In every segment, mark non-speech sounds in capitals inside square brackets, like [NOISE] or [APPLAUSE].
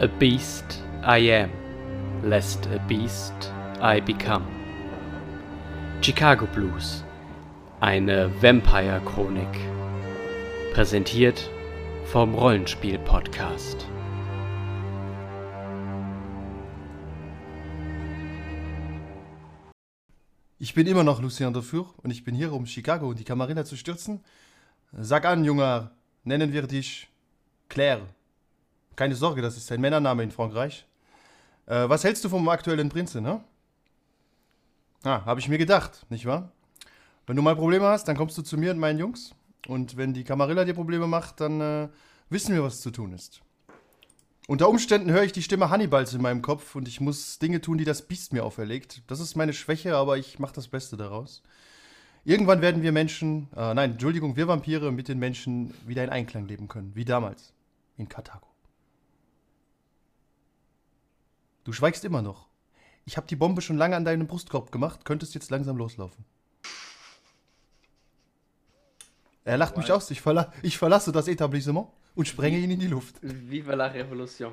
A beast I am, lest a beast I become. Chicago Blues, eine Vampire-Chronik. Präsentiert vom Rollenspiel-Podcast. Ich bin immer noch Lucien Dufour und ich bin hier, um Chicago und die Kamarilla zu stürzen. Sag an, Junger, nennen wir dich Claire. Keine Sorge, das ist ein Männername in Frankreich. Äh, was hältst du vom aktuellen Prinzen, ne? Ah, habe ich mir gedacht, nicht wahr? Wenn du mal Probleme hast, dann kommst du zu mir und meinen Jungs. Und wenn die Kamarilla dir Probleme macht, dann äh, wissen wir, was zu tun ist. Unter Umständen höre ich die Stimme Hannibals in meinem Kopf und ich muss Dinge tun, die das Biest mir auferlegt. Das ist meine Schwäche, aber ich mache das Beste daraus. Irgendwann werden wir Menschen, äh, nein, Entschuldigung, wir Vampire mit den Menschen wieder in Einklang leben können, wie damals in Karthago. Du schweigst immer noch. Ich habe die Bombe schon lange an deinem Brustkorb gemacht, könntest jetzt langsam loslaufen. Er lacht mich aus, ich, verla ich verlasse das Etablissement und sprenge ihn in die Luft. Viva la Revolution.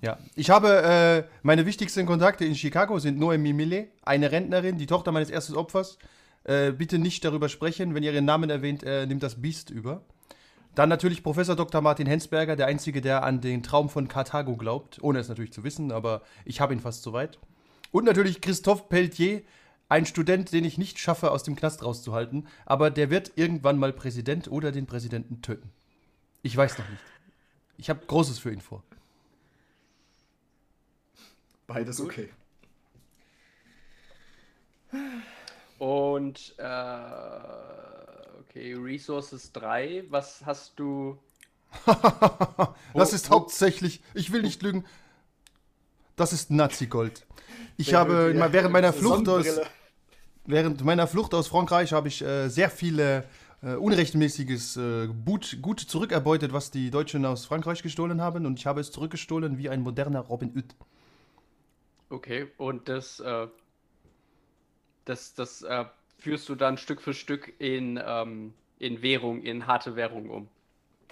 Ja, ich habe äh, meine wichtigsten Kontakte in Chicago sind Noemi Millet, eine Rentnerin, die Tochter meines ersten Opfers. Äh, bitte nicht darüber sprechen, wenn ihr ihren Namen erwähnt, äh, nimmt das Biest über. Dann natürlich Professor Dr. Martin Hensberger, der Einzige, der an den Traum von Karthago glaubt, ohne es natürlich zu wissen, aber ich habe ihn fast soweit. Und natürlich Christophe Pelletier, ein Student, den ich nicht schaffe, aus dem Knast rauszuhalten, aber der wird irgendwann mal Präsident oder den Präsidenten töten. Ich weiß noch nicht. Ich habe Großes für ihn vor. Beides Gut. okay. Und äh, okay, Resources 3, was hast du? [LAUGHS] das ist hauptsächlich, ich will nicht lügen, das ist Nazi-Gold. Ich habe während meiner [LAUGHS] Flucht aus während meiner Flucht aus Frankreich habe ich äh, sehr viele äh, unrechtmäßiges äh, gut, gut zurückerbeutet, was die Deutschen aus Frankreich gestohlen haben und ich habe es zurückgestohlen wie ein moderner Robin Hood. Okay, und das, äh, das, das äh, führst du dann Stück für Stück in, ähm, in Währung, in harte Währung um?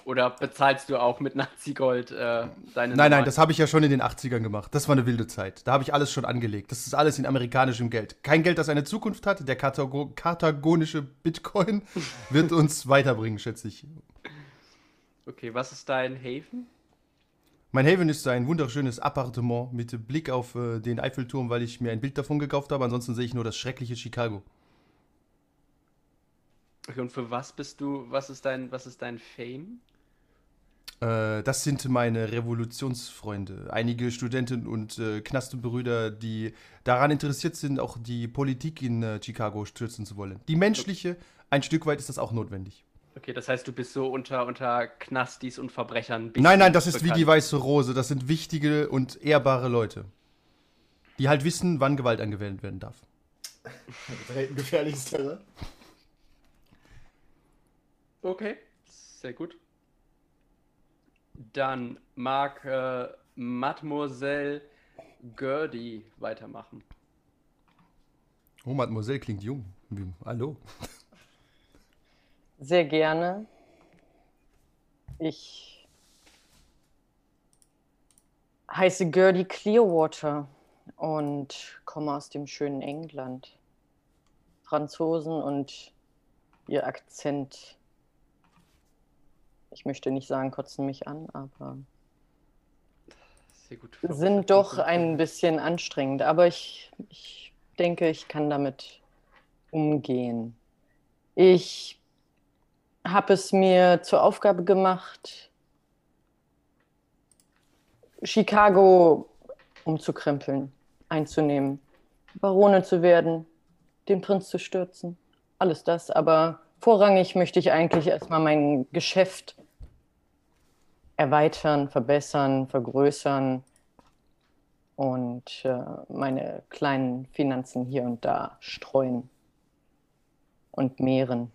Oder bezahlst du auch mit Nazi-Gold äh, deine Nein, nein, das habe ich ja schon in den 80ern gemacht. Das war eine wilde Zeit. Da habe ich alles schon angelegt. Das ist alles in amerikanischem Geld. Kein Geld, das eine Zukunft hat. Der Kartago kartagonische Bitcoin [LAUGHS] wird uns weiterbringen, schätze ich. Okay, was ist dein Haven? Mein Haven ist ein wunderschönes Appartement mit Blick auf äh, den Eiffelturm, weil ich mir ein Bild davon gekauft habe. Ansonsten sehe ich nur das schreckliche Chicago. Okay, und für was bist du, was ist dein, was ist dein Fame? Äh, das sind meine Revolutionsfreunde. Einige Studenten und äh, Knastenbrüder, die daran interessiert sind, auch die Politik in äh, Chicago stürzen zu wollen. Die menschliche, ein Stück weit ist das auch notwendig. Okay, das heißt, du bist so unter, unter Knastis und Verbrechern. Nein, nein, das ist bekannt. wie die weiße Rose. Das sind wichtige und ehrbare Leute. Die halt wissen, wann Gewalt angewendet werden darf. [LAUGHS] Ein gefährliches Terrain. Okay, sehr gut. Dann mag äh, Mademoiselle Gerdy weitermachen. Oh, Mademoiselle klingt jung. Hallo. Sehr gerne. Ich heiße Gerdy Clearwater und komme aus dem schönen England. Franzosen und ihr Akzent ich möchte nicht sagen, kotzen mich an, aber sind doch ein bisschen anstrengend. Aber ich, ich denke, ich kann damit umgehen. Ich habe es mir zur Aufgabe gemacht, Chicago umzukrempeln, einzunehmen, Barone zu werden, den Prinz zu stürzen. Alles das, aber vorrangig möchte ich eigentlich erstmal mein Geschäft erweitern, verbessern, vergrößern und äh, meine kleinen Finanzen hier und da streuen und mehren.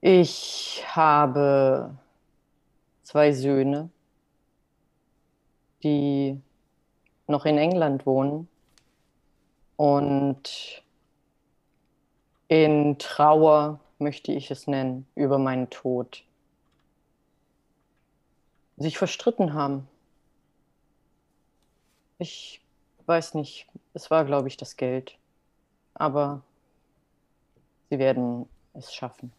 Ich habe zwei Söhne, die noch in England wohnen und in Trauer, möchte ich es nennen, über meinen Tod sich verstritten haben. Ich weiß nicht, es war, glaube ich, das Geld. Aber sie werden es schaffen.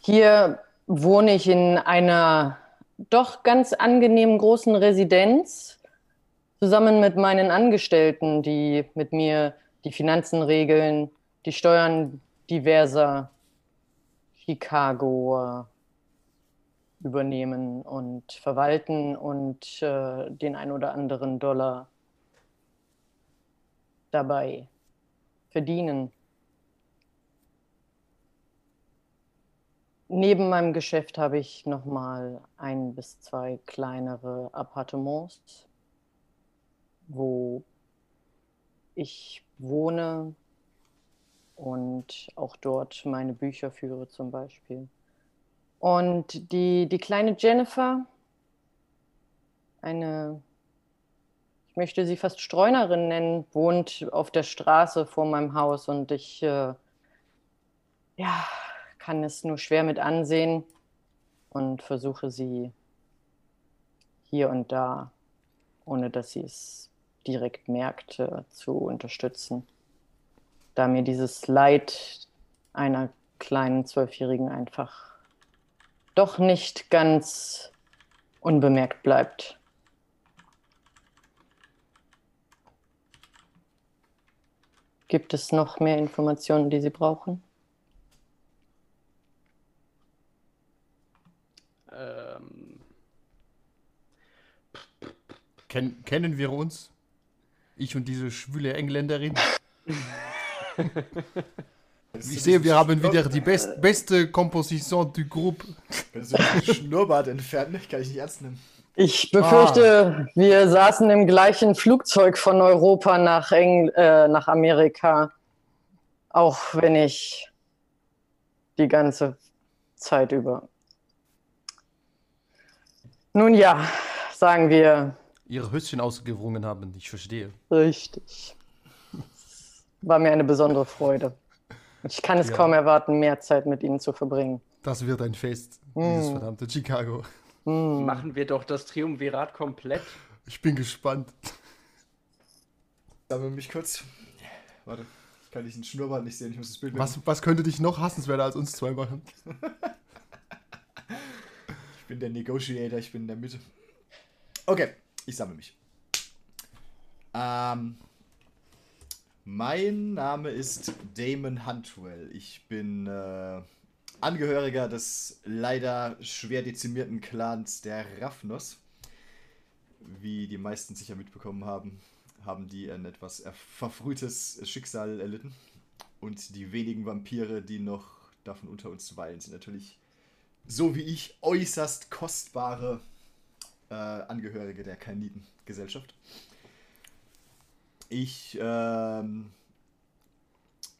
Hier wohne ich in einer doch ganz angenehmen großen Residenz zusammen mit meinen Angestellten, die mit mir die Finanzen regeln, die Steuern diverser Chicago übernehmen und verwalten und äh, den ein oder anderen Dollar dabei verdienen. Neben meinem Geschäft habe ich noch mal ein bis zwei kleinere Appartements, wo ich wohne und auch dort meine Bücher führe zum Beispiel. Und die, die kleine Jennifer, eine, ich möchte sie fast Streunerin nennen, wohnt auf der Straße vor meinem Haus und ich äh, ja, kann es nur schwer mit ansehen und versuche sie hier und da, ohne dass sie es direkt merkt, äh, zu unterstützen. Da mir dieses Leid einer kleinen Zwölfjährigen einfach doch nicht ganz unbemerkt bleibt. Gibt es noch mehr Informationen, die Sie brauchen? Ähm, Ken kennen wir uns? Ich und diese schwüle Engländerin? [LAUGHS] Ich sehe, wir haben wieder die best beste Komposition du Groupe. Kannst du Schnurrbart entfernen? Kann ich nicht ernst nehmen. Ich befürchte, wir saßen im gleichen Flugzeug von Europa nach, Eng äh, nach Amerika. Auch wenn ich die ganze Zeit über. Nun ja, sagen wir Ihre Höschen ausgewrungen haben, ich verstehe. richtig. War mir eine besondere Freude. Ich kann es Ja. kaum erwarten, mehr Zeit mit Ihnen zu verbringen. Das wird ein Fest, dieses Mm. verdammte Chicago. Hm. Machen wir doch das Triumvirat komplett. Ich bin gespannt. Sammel mich kurz. Warte, ich kann diesen Schnurrbart nicht sehen. Ich muss das Bild Was, was könnte dich noch hassenswerter als uns zwei machen? [LAUGHS] Ich bin der Negotiator, ich bin in der Mitte. Okay, ich sammle mich. Ähm, mein Name ist Damon Huntwell. Ich bin äh, Angehöriger des leider schwer dezimierten Clans der Raffnos. Wie die meisten sicher mitbekommen haben, haben die ein etwas er- verfrühtes Schicksal erlitten. Und die wenigen Vampire, die noch davon unter uns weilen, sind natürlich so wie ich äußerst kostbare äh, Angehörige der Kaniden-Gesellschaft. Ich ähm,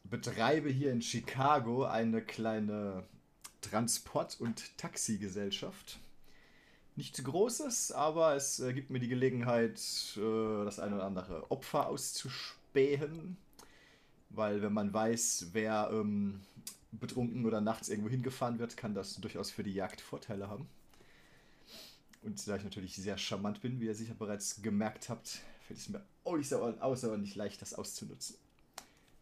betreibe hier in Chicago eine kleine Transport- und Taxigesellschaft. Nichts Großes, aber es äh, gibt mir die Gelegenheit, äh, das eine oder andere Opfer auszuspähen. Weil wenn man weiß, wer ähm, betrunken oder nachts irgendwo hingefahren wird, kann das durchaus für die Jagd Vorteile haben. Und da ich natürlich sehr charmant bin, wie ihr sicher bereits gemerkt habt, fällt es mir außer- außerordentlich leicht, das auszunutzen.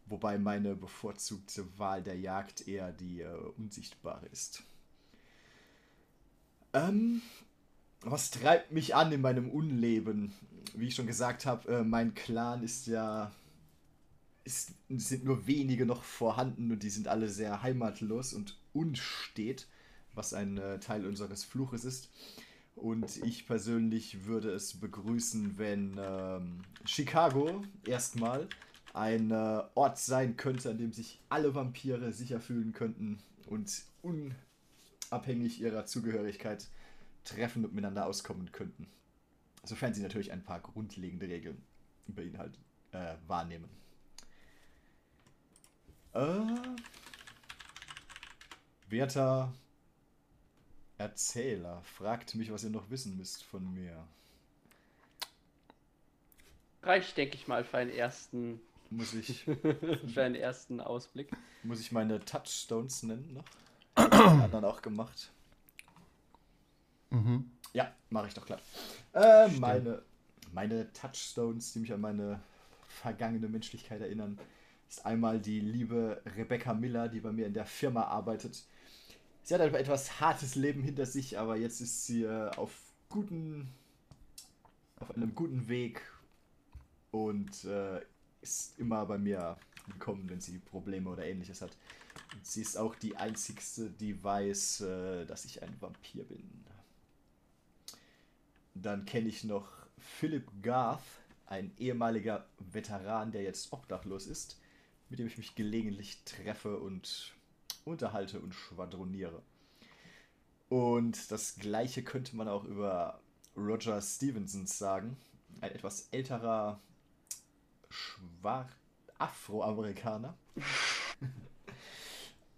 Wobei meine bevorzugte Wahl der Jagd eher die äh, unsichtbare ist. Ähm, was treibt mich an in meinem Unleben? Wie ich schon gesagt habe, äh, mein Clan ist ja es sind nur wenige noch vorhanden und die sind alle sehr heimatlos und unstet, was ein äh, Teil unseres Fluches ist. Und ich persönlich würde es begrüßen, wenn ähm, Chicago erstmal ein äh, Ort sein könnte, an dem sich alle Vampire sicher fühlen könnten und unabhängig ihrer Zugehörigkeit treffen und miteinander auskommen könnten. Sofern sie natürlich ein paar grundlegende Regeln beinhalten, äh, wahrnehmen. Äh, werter Erzähler, fragt mich, was ihr noch wissen müsst von mir. Reicht, denke ich mal, für einen ersten, Muss ich, [LAUGHS] für einen ersten Ausblick. muss ich meine Touchstones nennen noch? [CLEARS THROAT] Die anderen auch gemacht. Mhm. Ja, mache ich doch klar. Äh, meine, meine Touchstones, die mich an meine vergangene Menschlichkeit erinnern, ist einmal die liebe Rebecca Miller, die bei mir in der Firma arbeitet. Sie hat ein etwas hartes Leben hinter sich, aber jetzt ist sie äh, auf guten, auf einem guten Weg und äh, ist immer bei mir willkommen, wenn sie Probleme oder ähnliches hat. Und sie ist auch die einzigste, die weiß, äh, dass ich ein Vampir bin. Dann kenne ich noch Philip Garth, ein ehemaliger Veteran, der jetzt obdachlos ist, mit dem ich mich gelegentlich treffe und unterhalte und schwadroniere. Und das gleiche könnte man auch über Roger Stevenson sagen. Ein etwas älterer Schwar Afroamerikaner. [LAUGHS]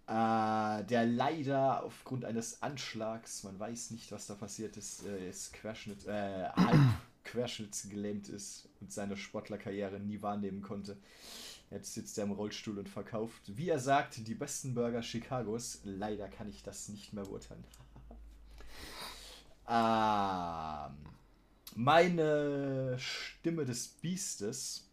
äh, der leider aufgrund eines Anschlags, man weiß nicht, was da passiert ist, äh, ist Querschnitt, äh, halb querschnittsgelähmt ist und seine Sportlerkarriere nie wahrnehmen konnte. Jetzt sitzt er im Rollstuhl und verkauft, wie er sagt, die besten Burger Chicagos. Leider kann ich das nicht mehr beurteilen. ähm, meine Stimme des Biestes.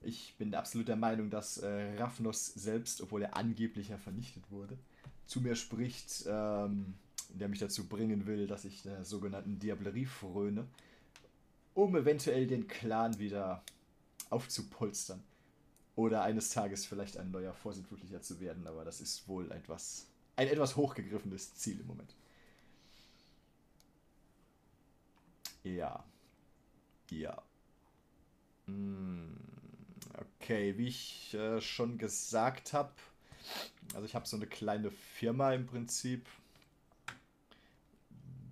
Ich bin absolut der Meinung, dass äh, Raphnos selbst, obwohl er angeblich ja vernichtet wurde, zu mir spricht, ähm, der mich dazu bringen will, dass ich der sogenannten Diablerie fröne, um eventuell den Clan wieder aufzupolstern. Oder eines Tages vielleicht ein neuer Vorsintflutlicher zu werden, aber das ist wohl etwas, ein etwas hochgegriffenes Ziel im Moment. Ja. Ja. Hm, Okay, wie ich äh, schon gesagt habe, also ich habe so eine kleine Firma im Prinzip.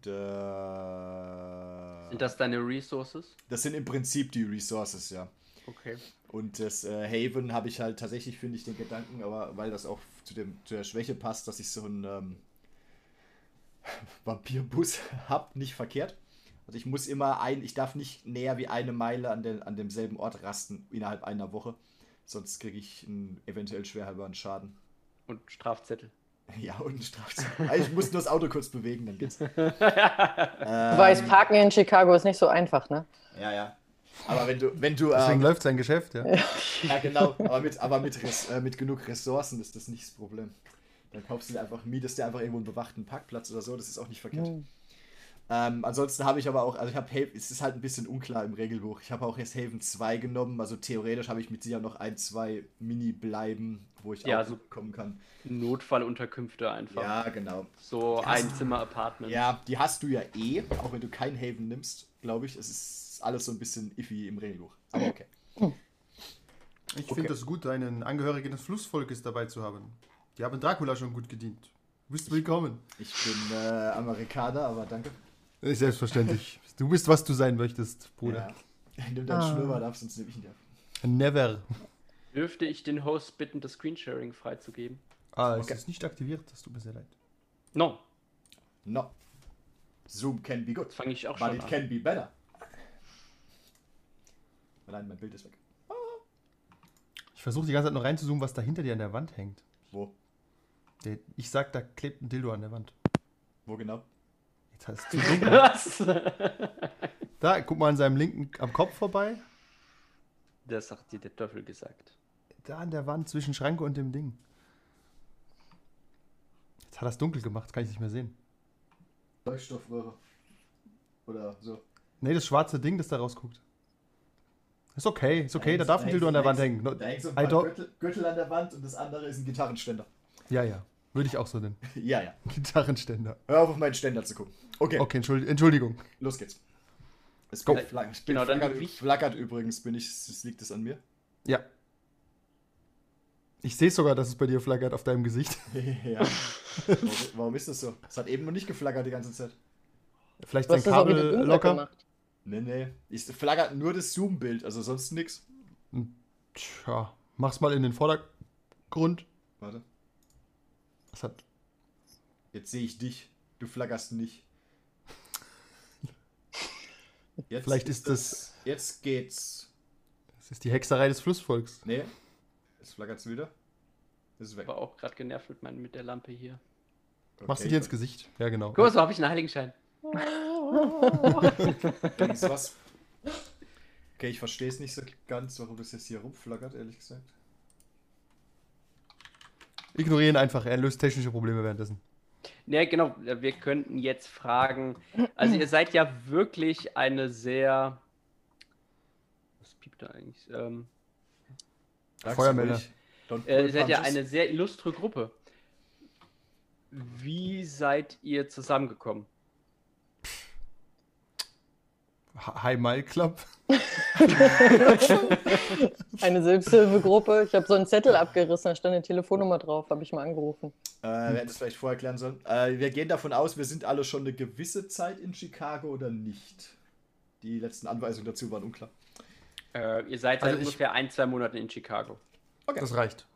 Da, Sind das deine Resources? das sind im Prinzip die Resources, ja. Okay. Und das äh, Haven habe ich halt tatsächlich, finde ich, den Gedanken, aber weil das auch zu, dem, zu der Schwäche passt, dass ich so einen ähm, [LAUGHS] Vampirbus [LAUGHS] habe, nicht verkehrt. Also ich muss immer ein, ich darf nicht näher wie eine Meile an, den, an demselben Ort rasten innerhalb einer Woche. Sonst kriege ich einen eventuell schwer halberen Schaden. Und Strafzettel. [LAUGHS] Ja, und einen Strafzettel. Also ich muss nur das Auto kurz bewegen, dann geht's. Du weißt, Parken in Chicago ist nicht so einfach, ne? Ja, ja. Aber wenn du, wenn du, Deswegen ähm, läuft sein Geschäft, ja. ja genau, aber mit, aber mit, Res, äh, mit genug Ressourcen ist das nicht das Problem. Dann kaufst du dir einfach, mietest dir einfach irgendwo einen bewachten Parkplatz oder so, das ist auch nicht verkehrt. Hm. Ähm, ansonsten habe ich aber auch, also ich habe Haven, es ist halt ein bisschen unklar im Regelbuch. Ich habe auch jetzt Haven 2 genommen, also theoretisch habe ich mit sicher noch ein, zwei Mini-Bleiben, wo ich Ja, auch so- kommen kann. Notfallunterkünfte einfach. Ja, genau. So ein Zimmer-Apartment. Ja, die hast du ja eh, auch wenn du kein Haven nimmst, glaube ich. Es ist alles so ein bisschen iffy im Regelbuch. Aber okay. Ich Okay. finde es gut, einen Angehörigen des Flussvolkes dabei zu haben. Die haben Dracula schon gut gedient. Du bist willkommen. Ich bin äh, Amerikaner, aber danke. Äh, Selbstverständlich. Du bist, was du sein möchtest, Bruder. Ja. Nimm deinen Ah. Schnurrbart ab, sonst nehme ich ihn dir. Never. Dürfte ich den Host bitten, das Screensharing freizugeben? Ah, es Okay. ist nicht aktiviert, das tut mir sehr leid. No, No. Zoom can be good. fange ich auch But schon it an. can be better. Nein, mein Bild ist weg. Ich versuche die ganze Zeit noch reinzuzoomen, was da hinter dir an der Wand hängt. Wo? Der, ich sag, da klebt ein Dildo an der Wand. Wo genau? Jetzt hast du [LAUGHS] dunkel. Was? Da, guck mal an seinem linken am Kopf vorbei. Das hat dir der Teufel gesagt. Da an der Wand zwischen Schranke und dem Ding. Jetzt hat er es dunkel gemacht, das kann ich nicht mehr sehen. Leuchtstoffröhre. Oder so. Nee, das schwarze Ding, das da rausguckt. Ist okay, ist okay, da hängt- darf ein Dildo an der da Wand hängen. Da hängt so ein Gürtel, Gürtel an der Wand und das andere ist ein Gitarrenständer. Ja, ja. Würde ich auch so nennen. [LAUGHS] ja, ja. Gitarrenständer. Hör auf, auf meinen Ständer zu gucken. Okay, Okay, Entschuld Entschuldigung. los geht's. Es Go. bin flackert, ich bin Genau, dann flackert, wie- flackert übrigens, bin ich, liegt es an mir? Ja. Ich sehe sogar, dass es bei dir flackert auf deinem Gesicht. [LAUGHS] ja. warum, warum ist das so? Es hat eben noch nicht geflackert die ganze Zeit. Vielleicht dein Kabel locker. gemacht. Nee, nee. Ich flackert nur das Zoom-Bild, also sonst nix. Tja, mach's mal in den Vordergrund. Warte. Das hat. Jetzt sehe ich dich. Du flackerst nicht. [LAUGHS] Jetzt Vielleicht ist das- Jetzt geht's. Das ist die Hexerei des Flussvolks. Nee. Jetzt flackert's wieder. Ist weg. war auch gerade genervt mit, mein, mit der Lampe hier. Machst du Okay, dir ins Gesicht? Ja, genau. Guck mal, so habe ich einen Heiligenschein. Was? Okay, ich verstehe es nicht so ganz, warum das jetzt hier rumflackert, ehrlich gesagt. Ignorieren einfach, er löst technische Probleme währenddessen. Ja, genau. Wir könnten jetzt fragen. Also, ihr seid ja wirklich eine sehr. Was piept da eigentlich? Ähm, Feuermelder. äh, ihr seid ja eine sehr illustre Gruppe. Wie seid ihr zusammengekommen? Hi- Mile Club. [LAUGHS] Eine Selbsthilfegruppe. Ich habe so einen Zettel abgerissen, da stand eine Telefonnummer drauf, habe ich mal angerufen. Äh, wir hätten das vielleicht vorher klären sollen. Äh, wir gehen davon aus, wir sind alle schon eine gewisse Zeit in Chicago oder nicht. Die letzten Anweisungen dazu waren unklar. Äh, ihr seid seit Also ich- ungefähr ein, zwei Monaten in Chicago. Das reicht.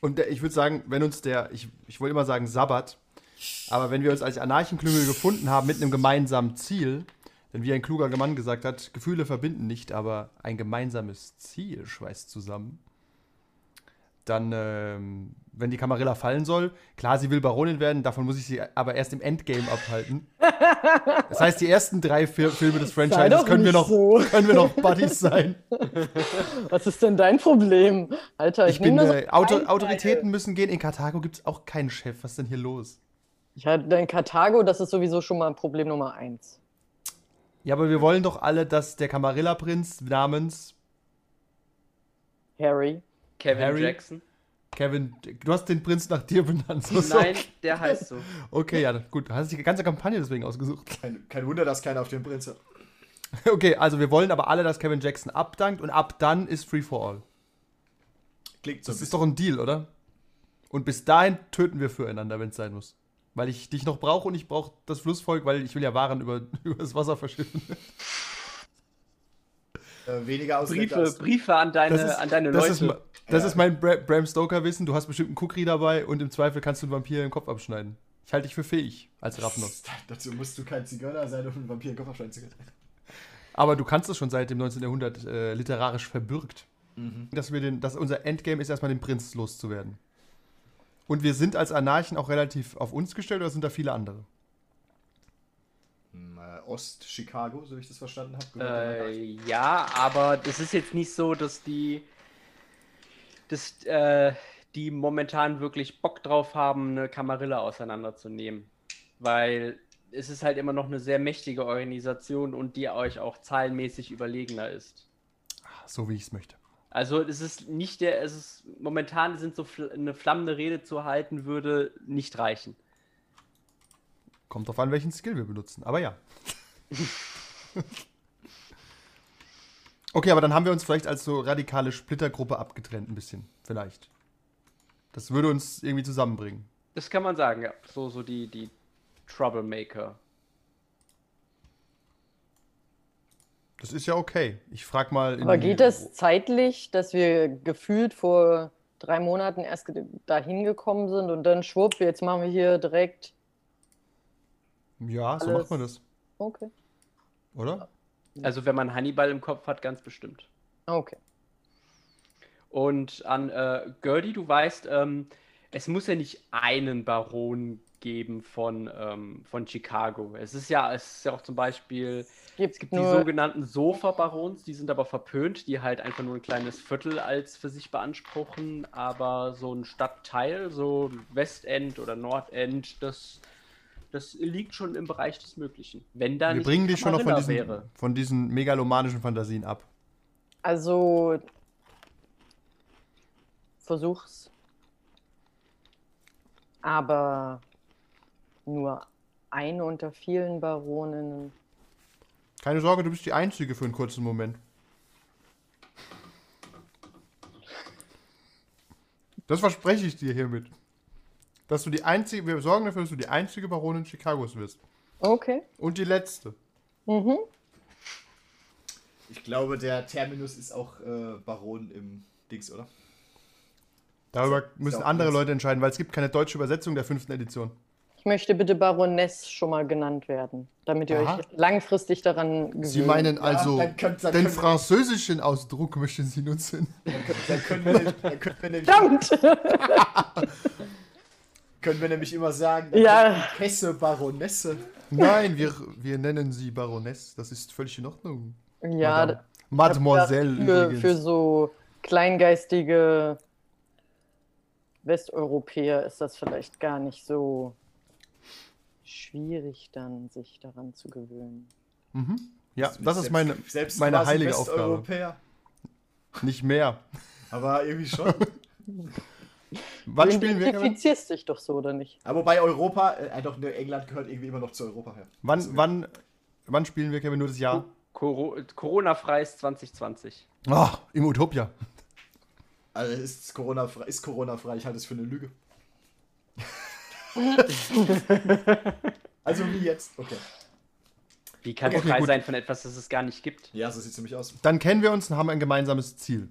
Und der, ich würde sagen, wenn uns der, ich, ich wollte immer sagen Sabbat, aber wenn wir uns als Anarchenklüngel gefunden haben mit einem gemeinsamen Ziel, denn wie ein kluger Mann gesagt hat, Gefühle verbinden nicht, aber ein gemeinsames Ziel schweißt zusammen, dann, ähm, wenn die Camarilla fallen soll, klar, sie will Baronin werden, davon muss ich sie aber erst im Endgame abhalten. [LAUGHS] Das heißt, die ersten drei Fil Filme des Franchises können wir, noch, so. [LAUGHS] können wir noch Buddies sein. [LAUGHS] Was ist denn dein Problem? Alter, ich, Ich bin, äh, so Auto Einteile. Autoritäten müssen gehen. In Karthago gibt es auch keinen Chef. Was ist denn hier los? Ja, dein Karthago, das ist sowieso schon mal Problem Nummer eins. Ja, aber wir wollen doch alle, dass der Camarilla-Prinz namens Harry. Kevin Harry? Jackson? Kevin. Du hast den Prinz nach dir benannt. [LAUGHS] So, so. Nein, der heißt so. Okay, ja, gut. Du hast die ganze Kampagne deswegen ausgesucht. Kein, kein Wunder, dass keiner auf den Prinz hat. Okay, also wir wollen aber alle, dass Kevin Jackson abdankt und ab dann ist Free for All. Klingt so. Das ist doch ein Deal, oder? Und bis dahin töten wir füreinander, wenn es sein muss. Weil ich dich noch brauche und ich brauche das Flussvolk, weil ich will ja Waren über, [LAUGHS] über das Wasser verschiffen. äh, weniger Ausländer Briefe, als. Briefe an deine, an deine das Leute. Ist, das Ja. ist mein Bra Bram Stoker-Wissen. Du hast bestimmt einen Kukri dabei und im Zweifel kannst du einen Vampir den Kopf abschneiden. Ich halte dich für fähig als Raffnos. Dazu musst du kein Zigeuner sein, um einen Vampir in den Kopf abschneiden zu können. Aber du kannst es schon seit dem 19. Jahrhundert äh, literarisch verbürgt. Mhm. Dass, wir den, dass unser Endgame ist, erstmal den Prinz loszuwerden. Und wir sind als Anarchen auch relativ auf uns gestellt oder sind da viele andere? Hm, äh, Ost-Chicago, so wie ich das verstanden habe. Äh, ja, aber das ist jetzt nicht so, dass die, dass, äh, die momentan wirklich Bock drauf haben, eine Kamarilla auseinanderzunehmen. Weil es ist halt immer noch eine sehr mächtige Organisation und die euch auch zahlenmäßig überlegener ist. So wie ich es möchte. Also es ist nicht der, es ist momentan sind so fl eine flammende Rede zu halten, würde nicht reichen. Kommt drauf an, welchen Skill wir benutzen. Aber ja. [LAUGHS] okay, aber dann haben wir uns vielleicht als so radikale Splittergruppe abgetrennt, ein bisschen. Vielleicht. Das würde uns irgendwie zusammenbringen. Das kann man sagen, ja. So, so die, die Troublemaker. Das ist ja okay. Ich frag mal. in Aber geht das zeitlich, dass wir gefühlt vor drei Monaten erst dahin gekommen sind und dann schwupp, jetzt machen wir hier direkt. Ja, so alles- macht man das. Okay. Oder? Also wenn man Hannibal im Kopf hat, ganz bestimmt. Okay. Und an äh, Gertie, du weißt, ähm, es muss ja nicht einen Baron geben von, ähm, von Chicago. Es ist ja, es ist ja auch zum Beispiel, Gibt es gibt die sogenannten Sofa-Barons, die sind aber verpönt, die halt einfach nur ein kleines Viertel als für sich beanspruchen, aber so ein Stadtteil, so Westend oder Nordend, das, das liegt schon im Bereich des Möglichen. Wenn da Wir nicht bringen dich schon noch von diesen, von diesen megalomanischen Fantasien ab. also versuch's. Aber nur eine unter vielen Baroninnen. Keine Sorge, du bist die Einzige für einen kurzen Moment. Das verspreche ich dir hiermit. Dass du die einzige, wir sorgen dafür, dass du die einzige Baronin Chicagos wirst. Okay. Und die letzte. Mhm. Ich glaube, der Terminus ist auch äh, Baron im Dings, oder? Darüber müssen andere. Leute entscheiden, weil es gibt keine deutsche Übersetzung der fünften Edition. Ich möchte bitte Baroness schon mal genannt werden, damit ihr Aha. euch langfristig daran gewöhnt. Sie meinen also dann könnt- dann den französischen Ausdruck möchten Sie nutzen. Dann, können- dann können wir, dann können wir nämlich Verdammt! [LAUGHS] Können wir nämlich immer sagen, Ja. Kesse Baronesse. Nein, wir, wir nennen sie Baroness. Das ist völlig in Ordnung. Ja, Madame. Mademoiselle für, übrigens. für so kleingeistige Westeuropäer ist das vielleicht gar nicht so schwierig, dann sich daran zu gewöhnen. Mhm. Ja, das ist Selbst- meine, selbst meine heilige Aufgabe. Nicht mehr. Aber irgendwie schon. [LAUGHS] Wann du spielen wir? Identifizierst dich doch so, oder nicht? Aber bei Europa, äh, doch, ne, England gehört irgendwie immer noch zu Europa her. Wann, wann, wann spielen wir, Kevin? Nur das Jahr? Coro Corona-freies 2020. Oh, im Utopia. Also ist Corona frei, ist Corona frei, ich halte es für eine Lüge. [LAUGHS] also wie jetzt? Okay. Wie kann Okay, es frei gut. sein von etwas, das es gar nicht gibt? Ja, so sieht es nämlich aus. Dann kennen wir uns und haben ein gemeinsames Ziel.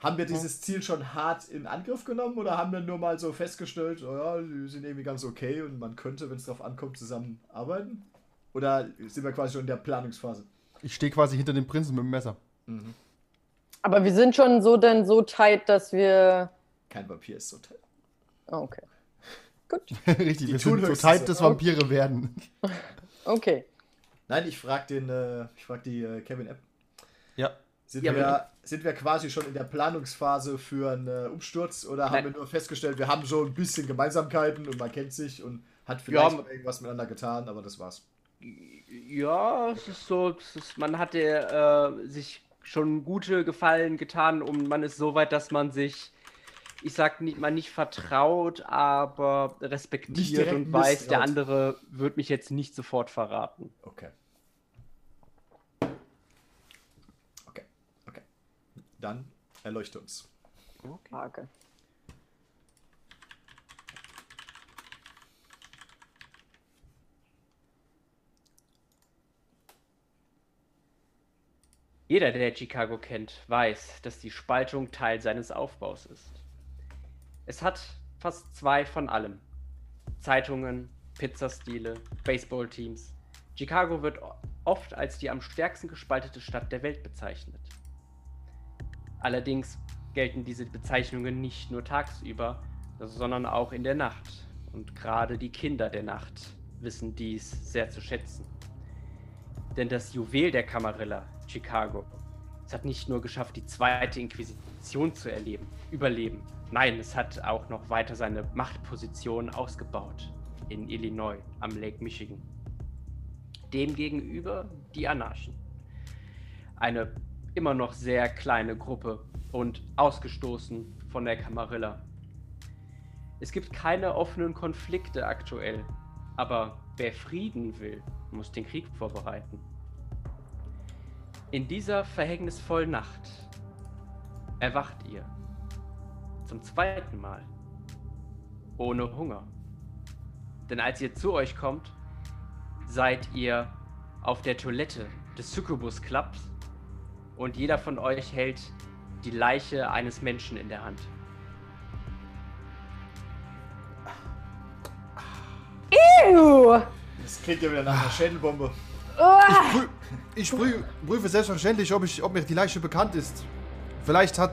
Haben wir dieses Ziel schon hart in Angriff genommen oder haben wir nur mal so festgestellt, oh ja, die sind irgendwie ganz okay und man könnte, wenn es darauf ankommt, zusammenarbeiten? Oder sind wir quasi schon in der Planungsphase? Ich stehe quasi hinter dem Prinzen mit dem Messer. Aber wir sind schon so denn so tight, dass wir. Kein Vampir ist so toll. Oh, okay. Gut. [LAUGHS] Richtig, Die wir tun sind so so. dass Vampire werden. Okay. Nein, ich frage den, äh, ich frag die äh, Kevin App. Ja. Sind, Ja, wir, sind wir quasi schon in der Planungsphase für einen äh, Umsturz oder haben Nein. wir nur festgestellt, wir haben so ein bisschen Gemeinsamkeiten und man kennt sich und hat vielleicht Ja, irgendwas miteinander getan, aber das war's. Ja, es ist so, es ist, man hatte äh, sich schon gute Gefallen getan und man ist so weit, dass man sich, ich sag nicht mal nicht vertraut, aber respektiert und weiß, der misstraut. andere wird mich jetzt nicht sofort verraten. Okay. Okay, okay. Dann erleuchte uns. Frage. Jeder, der Chicago kennt, weiß, dass die Spaltung Teil seines Aufbaus ist. Es hat fast zwei von allem. Zeitungen, Pizzastile, Baseballteams. Chicago wird oft als die am stärksten gespaltete Stadt der Welt bezeichnet. Allerdings gelten diese Bezeichnungen nicht nur tagsüber, sondern auch in der Nacht. Und gerade die Kinder der Nacht wissen dies sehr zu schätzen. Denn das Juwel der Camarilla, Chicago, es hat nicht nur geschafft, die zweite Inquisition zu erleben, überleben. Nein, es hat auch noch weiter seine Machtposition ausgebaut in Illinois am Lake Michigan. Demgegenüber die Anarchen. Eine immer noch sehr kleine Gruppe und ausgestoßen von der Camarilla. Es gibt keine offenen Konflikte aktuell, aber wer Frieden will, muss den Krieg vorbereiten. In dieser verhängnisvollen Nacht erwacht ihr zum zweiten Mal ohne Hunger. Denn als ihr zu euch kommt, seid ihr auf der Toilette des Succubus Clubs und jeder von euch hält die Leiche eines Menschen in der Hand. Ew! Das klingt ja wieder nach einer Schädelbombe. Prü ich prü prüfe selbstverständlich, ob, ich, ob mir die Leiche bekannt ist. Vielleicht hat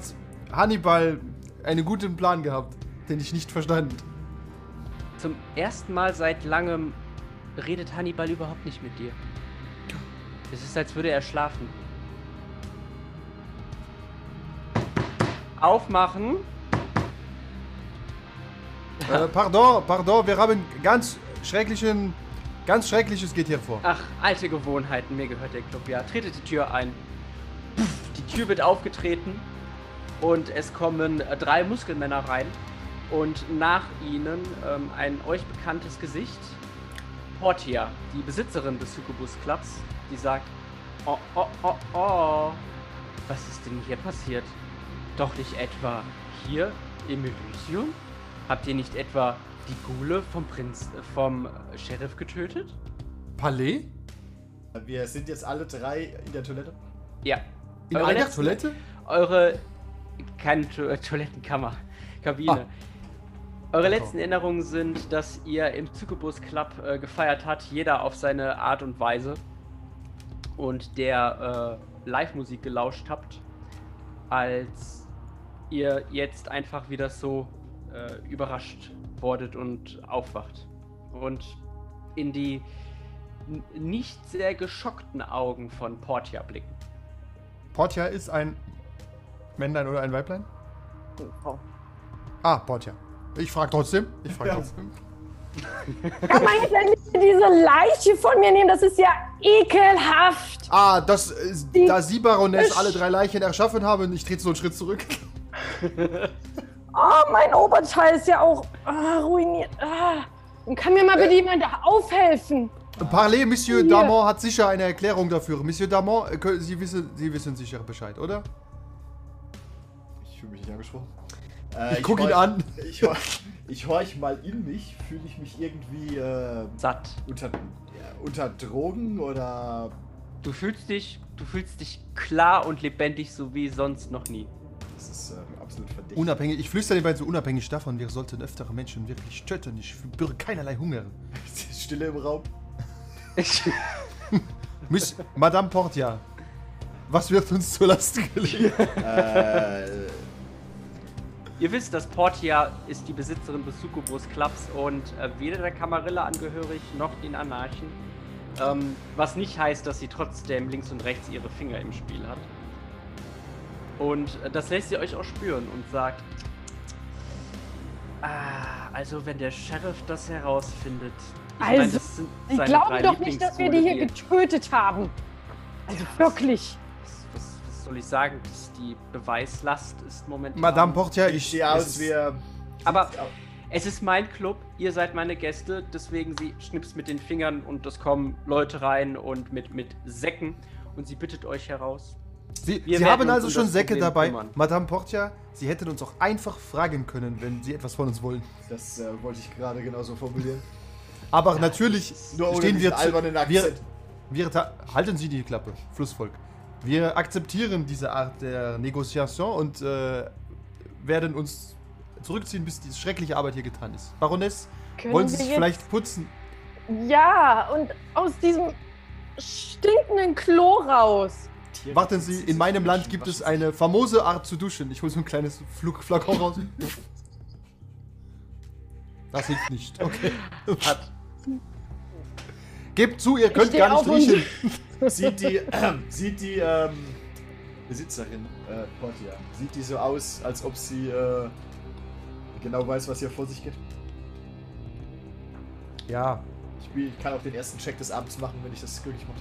Hannibal einen guten Plan gehabt, den ich nicht verstanden. Zum ersten Mal seit langem redet Hannibal überhaupt nicht mit dir. Es ist, als würde er schlafen. Aufmachen. Äh, pardon, pardon, wir haben ganz schrecklichen, ganz schreckliches geht hier vor. Ach, alte Gewohnheiten, mir gehört der Club. Ja, tretet die Tür ein. Die Tür wird aufgetreten und es kommen äh, drei Muskelmänner rein und nach ihnen ähm, ein euch bekanntes Gesicht. Portia, die Besitzerin des Succubus Clubs, die sagt, oh, oh, oh, oh, was ist denn hier passiert? Doch nicht etwa hier im Elysium? Habt ihr nicht etwa die Gule vom Prinz, äh, vom Sheriff getötet? Palais? Wir sind jetzt alle drei in der Toilette. Ja. In Eure einer letzten- Toilette? Eure. Keine to äh, Toilettenkammer. [LAUGHS] Kabine. Eure Ach so. letzten Erinnerungen sind, dass ihr im Zykobus Club äh, gefeiert hat, jeder auf seine Art und Weise. Und der äh, Live-Musik gelauscht habt, als ihr jetzt einfach wieder so äh, überrascht wordet und aufwacht. Und in die nicht sehr geschockten Augen von Portia blicken. Portia ist ein Männlein oder ein Weiblein? Frau. Ah, Portia. Ich frage trotzdem. Ich frage Ja. trotzdem. Kann man jetzt endlich diese Leiche von mir nehmen? Das ist ja ekelhaft. Ah, das, Die- da Sie, Baroness, alle drei Leichen erschaffen haben, ich trete so einen Schritt zurück. [LAUGHS] Oh, mein Oberteil ist ja auch ah, ruiniert. Ah. Und kann mir mal bitte jemand aufhelfen? Parlez, Monsieur Hier. Damon hat sicher eine Erklärung dafür. Monsieur Damon, äh, Sie wissen, Sie wissen sicher Bescheid, oder? Ich fühle mich nicht angesprochen. Äh, Ich guck ihn horch- an. Ich, hor- ich horch mal in mich. Fühle ich mich irgendwie äh, Satt. unter, unter Drogen oder. Du fühlst dich, du fühlst dich klar und lebendig, so wie sonst noch nie. Das ist äh, absolut verdächtig. Unabhängig, ich flüstere den beiden so unabhängig davon, wir sollten öftere Menschen wirklich töten. Ich spüre keinerlei Hunger. [LAUGHS] Stille im Raum. [LAUGHS] Miss, Madame Portia, was wird uns zur Last gelegt? äh, Ihr wisst, dass Portia ist die Besitzerin des Succubus Clubs und äh, weder der Kamarilla angehörig noch den Anarchen. Ähm, was nicht heißt, dass sie trotzdem links und rechts ihre Finger im Spiel hat. Und das lässt sie euch auch spüren und sagt: Ah, also wenn der Sheriff das herausfindet. Ich Also, das sind Sie seine glauben drei doch nicht, dass wir die hier getötet haben. Also wirklich. Was, was, was soll ich sagen? Das, die Beweislast ist momentan. Madame Portia, ich sehe aus wie. äh, Aber es ist mein Club, ihr seid meine Gäste, deswegen sie schnippst mit den Fingern und es kommen Leute rein und mit, mit Säcken und sie bittet euch heraus. Sie, Sie haben also um schon Säcke Problem dabei. kümmern. Madame Portia, Sie hätten uns auch einfach fragen können, wenn Sie etwas von uns wollen. Das äh, wollte ich gerade genauso formulieren. [LAUGHS] Aber natürlich Nur ohne stehen wir zu, wir, wir halten Sie die Klappe, Flussvolk. Wir akzeptieren diese Art der Negoziation und äh, werden uns zurückziehen, bis diese schreckliche Arbeit hier getan ist. Baroness, Können wollen Sie sich vielleicht putzen? Ja, und aus diesem stinkenden Klo raus. Tiere Warten Sie, in meinem Land gibt es eine famose Art zu duschen. Ich hole so ein kleines Flug Flakon raus. Das hilft nicht. Okay. Hat Gebt zu, ihr könnt gar nicht riechen. [LAUGHS] Sieht die, äh, sieht die ähm, Besitzerin, äh, Portia, sieht die so aus, als ob sie äh, genau weiß, was hier vor sich geht? Ja, Ich, ich kann auch den ersten Check des Abends machen, wenn ich das glücklich mache.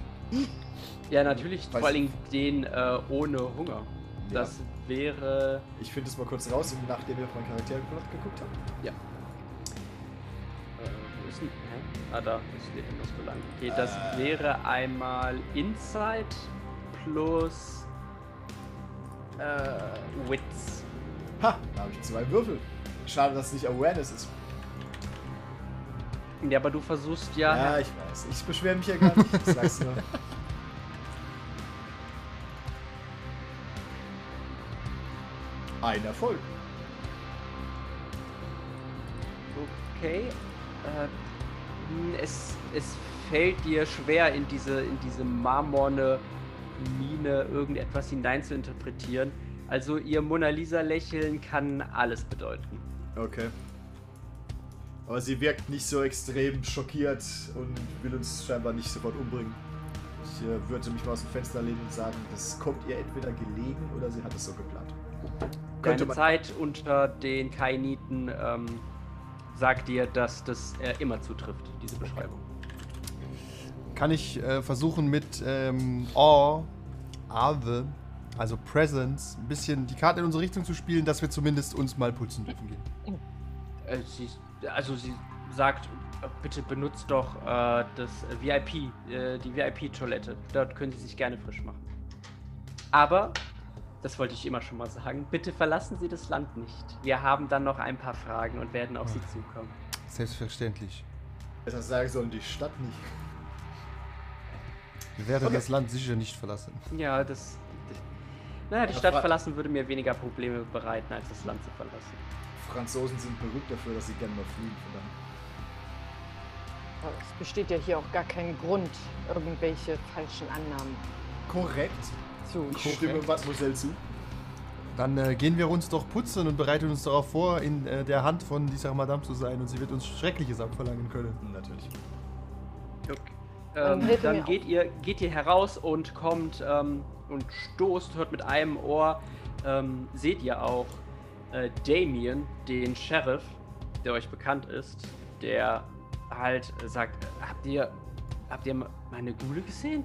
Ja natürlich Weiß- vor allen Dingen den äh, ohne Hunger. Ja. Das wäre. Ich finde es mal kurz raus, nachdem wir auf meinen Charakter geguckt haben. Ja. Äh, wo ist denn. Hä? Ah, da ist der Windows belangt. Okay, das Äh. wäre einmal Insight plus. Äh, Wits. Ha, da habe ich zwei Würfel. Schade, dass es nicht Awareness ist. Ja, aber du versuchst ja. Ja, ich weiß. Ich beschwere mich ja gar nicht. Ich sag's nur. Ein Erfolg. Okay. Äh, es, es fällt dir schwer, in diese, in diese marmorne Mine irgendetwas hinein zu interpretieren. Also ihr Mona Lisa-Lächeln kann alles bedeuten. Okay. Aber sie wirkt nicht so extrem schockiert und will uns scheinbar nicht sofort umbringen. Ich äh, würde mich mal aus dem Fenster lehnen und sagen, das kommt ihr entweder gelegen oder sie hat es so geplant. Könnte Deine. Zeit unter den Kainiten ähm, sagt dir, dass das äh, immer zutrifft, diese Beschreibung. kann ich äh, versuchen mit ähm, Awe, Ave, also Presence, ein bisschen die Karten in unsere Richtung zu spielen, dass wir zumindest uns mal putzen dürfen gehen. Äh, sie, also sie sagt, bitte benutzt doch äh, das VIP, äh, die VIP-Toilette. Dort können Sie sich gerne frisch machen. Aber, das wollte ich immer schon mal sagen, bitte verlassen Sie das Land nicht. Wir haben dann noch ein paar Fragen und werden auf Sie zukommen. Selbstverständlich. Besser sagen sollen die Stadt nicht. Wir werden Okay. das Land sicher nicht verlassen. Ja, das. Naja, die Stadt verlassen würde mir weniger Probleme bereiten, als das Land zu verlassen. Franzosen sind berühmt dafür, dass sie gerne mal fliegen. Es besteht ja hier auch gar kein Grund, irgendwelche falschen Annahmen Korrekt. zu. Ich stimme Mademoiselle zu. Dann äh, gehen wir uns doch putzen und bereiten uns darauf vor, in äh, der Hand von dieser Madame zu sein und sie wird uns Schreckliches abverlangen können. Natürlich. Okay. Dann Ähm, dann mir geht ihr, geht ihr heraus und kommt ähm, und stoßt, hört mit einem Ohr, ähm, seht ihr auch äh, Damien, den Sheriff, der euch bekannt ist, der halt sagt, habt ihr, habt ihr meine Gule gesehen?